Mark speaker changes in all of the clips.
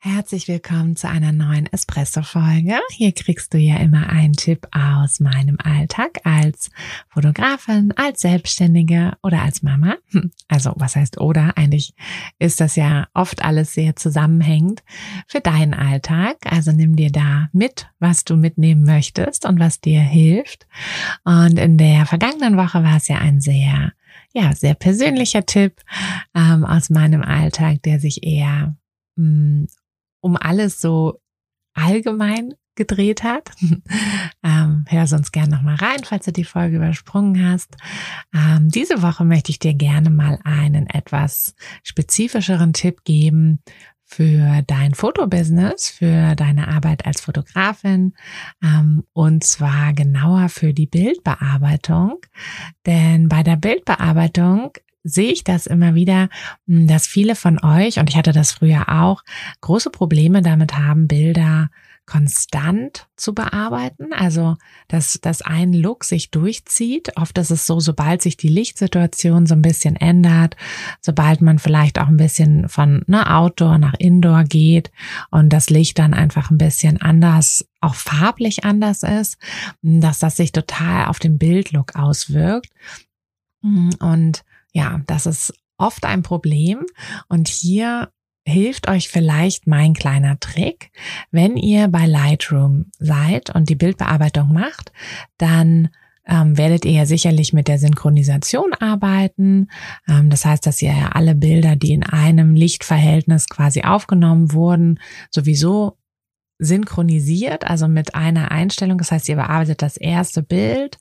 Speaker 1: Herzlich willkommen zu einer neuen Espresso-Folge. Hier kriegst du ja immer einen Tipp aus meinem Alltag als Fotografin, als Selbstständige oder als Mama. Also was heißt oder? Eigentlich ist das ja oft alles sehr zusammenhängend für deinen Alltag. Also nimm dir da mit, was du mitnehmen möchtest und was dir hilft. Und in der vergangenen Woche war es ja ein sehr ja, sehr persönlicher Tipp ähm, aus meinem Alltag, der sich eher hm, um alles so allgemein gedreht hat. ähm, hör sonst gerne nochmal rein, falls du die Folge übersprungen hast. Ähm, diese Woche möchte ich dir gerne mal einen etwas spezifischeren Tipp geben für dein Fotobusiness, für deine Arbeit als Fotografin ähm, und zwar genauer für die Bildbearbeitung. Denn bei der Bildbearbeitung sehe ich das immer wieder, hm, dass viele von euch, und ich hatte das früher auch, große Probleme damit haben, Bilder konstant zu bearbeiten, also dass, dass ein Look sich durchzieht. Oft ist es so, sobald sich die Lichtsituation so ein bisschen ändert, sobald man vielleicht auch ein bisschen von ne, Outdoor nach Indoor geht und das Licht dann einfach ein bisschen anders, auch farblich anders ist, dass das sich total auf den Bildlook auswirkt. Und ja, das ist oft ein Problem. Und hier hilft euch vielleicht mein kleiner Trick. Wenn ihr bei Lightroom seid und die Bildbearbeitung macht, dann ähm, werdet ihr ja sicherlich mit der Synchronisation arbeiten. Ähm, das heißt, dass ihr ja alle Bilder, die in einem Lichtverhältnis quasi aufgenommen wurden, sowieso synchronisiert, also mit einer Einstellung. Das heißt, ihr bearbeitet das erste Bild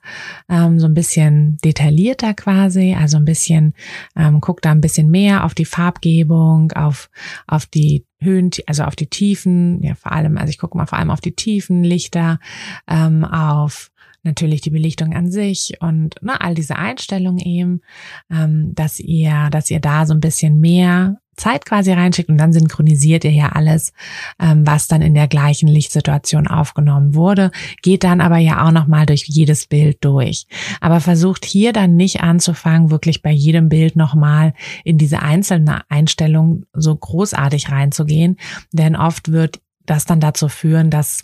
Speaker 1: ähm, so ein bisschen detaillierter quasi, also ein bisschen, ähm, guckt da ein bisschen mehr auf die Farbgebung, auf, auf die Höhen, also auf die Tiefen, ja vor allem, also ich gucke mal vor allem auf die Tiefen, Lichter, ähm, auf natürlich die Belichtung an sich und ne, all diese Einstellungen eben, ähm, dass ihr, dass ihr da so ein bisschen mehr Zeit quasi reinschickt und dann synchronisiert ihr ja alles, ähm, was dann in der gleichen Lichtsituation aufgenommen wurde, geht dann aber ja auch nochmal durch jedes Bild durch. Aber versucht hier dann nicht anzufangen, wirklich bei jedem Bild nochmal in diese einzelne Einstellung so großartig reinzugehen, denn oft wird das dann dazu führen, dass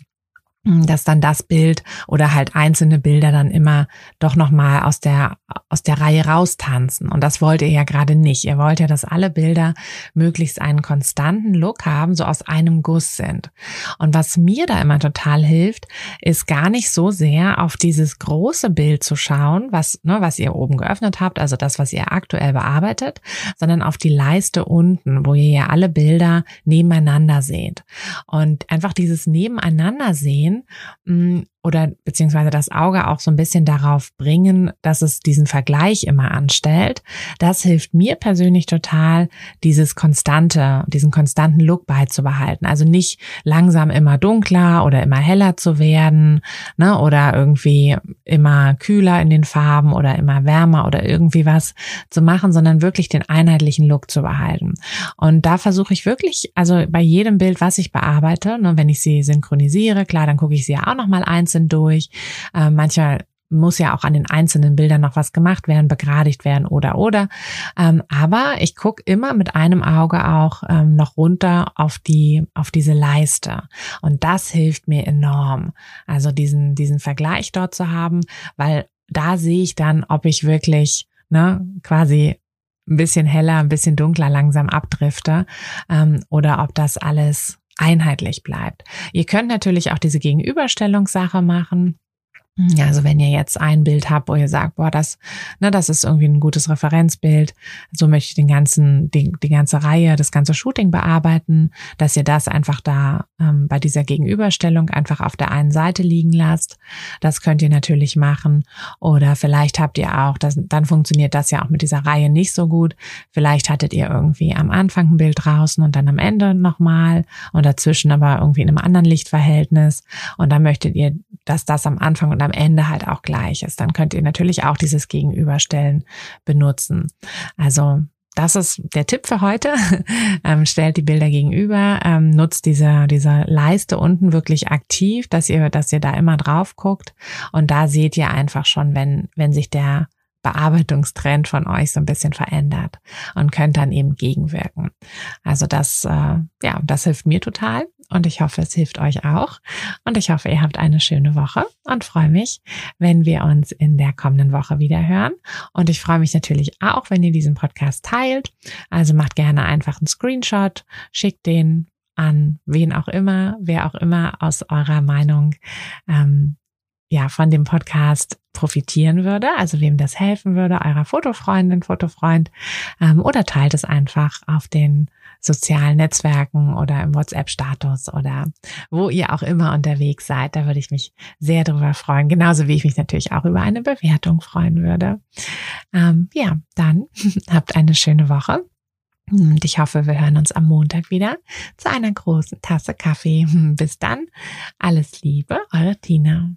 Speaker 1: dass dann das Bild oder halt einzelne Bilder dann immer doch noch mal aus der aus der Reihe raustanzen und das wollt ihr ja gerade nicht. Ihr wollt ja, dass alle Bilder möglichst einen konstanten Look haben, so aus einem Guss sind. Und was mir da immer total hilft, ist gar nicht so sehr auf dieses große Bild zu schauen, was ne, was ihr oben geöffnet habt, also das, was ihr aktuell bearbeitet, sondern auf die Leiste unten, wo ihr ja alle Bilder nebeneinander seht. Und einfach dieses nebeneinander sehen sehen mm, oder beziehungsweise das Auge auch so ein bisschen darauf bringen, dass es diesen Vergleich immer anstellt. Das hilft mir persönlich total, dieses konstante, diesen konstanten Look beizubehalten. Also nicht langsam immer dunkler oder immer heller zu werden, ne, oder irgendwie immer kühler in den Farben oder immer wärmer oder irgendwie was zu machen, sondern wirklich den einheitlichen Look zu behalten. Und da versuche ich wirklich, also bei jedem Bild, was ich bearbeite, ne, wenn ich sie synchronisiere, klar, dann gucke ich sie ja auch nochmal einzeln durch. Äh, manchmal muss ja auch an den einzelnen Bildern noch was gemacht werden, begradigt werden oder oder. Ähm, aber ich gucke immer mit einem Auge auch ähm, noch runter auf die auf diese Leiste und das hilft mir enorm. Also diesen diesen Vergleich dort zu haben, weil da sehe ich dann, ob ich wirklich ne quasi ein bisschen heller, ein bisschen dunkler langsam abdrifte ähm, oder ob das alles einheitlich bleibt. Ihr könnt natürlich auch diese Gegenüberstellungssache machen Also wenn ihr jetzt ein Bild habt, wo ihr sagt, boah, das, ne, das ist irgendwie ein gutes Referenzbild, so möchte ich den ganzen, die, die ganze Reihe, das ganze Shooting bearbeiten, dass ihr das einfach da ähm, bei dieser Gegenüberstellung einfach auf der einen Seite liegen lasst. Das könnt ihr natürlich machen. Oder vielleicht habt ihr auch, das, dann funktioniert das ja auch mit dieser Reihe nicht so gut. Vielleicht hattet ihr irgendwie am Anfang ein Bild draußen und dann am Ende nochmal und dazwischen aber irgendwie in einem anderen Lichtverhältnis. Und dann möchtet ihr, dass das am Anfang und am Ende halt auch gleich ist. Dann könnt ihr natürlich auch dieses Gegenüberstellen benutzen. Also das ist der Tipp für heute. ähm, stellt die Bilder gegenüber, ähm, nutzt diese, diese Leiste unten wirklich aktiv, dass ihr, dass ihr da immer drauf guckt. Und da seht ihr einfach schon, wenn, wenn sich der Bearbeitungstrend von euch so ein bisschen verändert und könnt dann eben gegenwirken. Also das, äh, ja, das hilft mir total und ich hoffe, es hilft euch auch. Und ich hoffe, ihr habt eine schöne Woche und freue mich, wenn wir uns in der kommenden Woche wieder hören. Und ich freue mich natürlich auch, wenn ihr diesen Podcast teilt. Also macht gerne einfach einen Screenshot, schickt den an wen auch immer, wer auch immer aus eurer Meinung ähm, ja von dem Podcast profitieren würde, also wem das helfen würde, eurer Fotofreundin, Fotofreund, ähm, oder teilt es einfach auf den sozialen Netzwerken oder im WhatsApp-Status oder wo ihr auch immer unterwegs seid. Da würde ich mich sehr darüber freuen, genauso wie ich mich natürlich auch über eine Bewertung freuen würde. Ähm, ja, dann habt eine schöne Woche. Und ich hoffe, wir hören uns am Montag wieder zu einer großen Tasse Kaffee. Bis dann. Alles Liebe, eure Tina.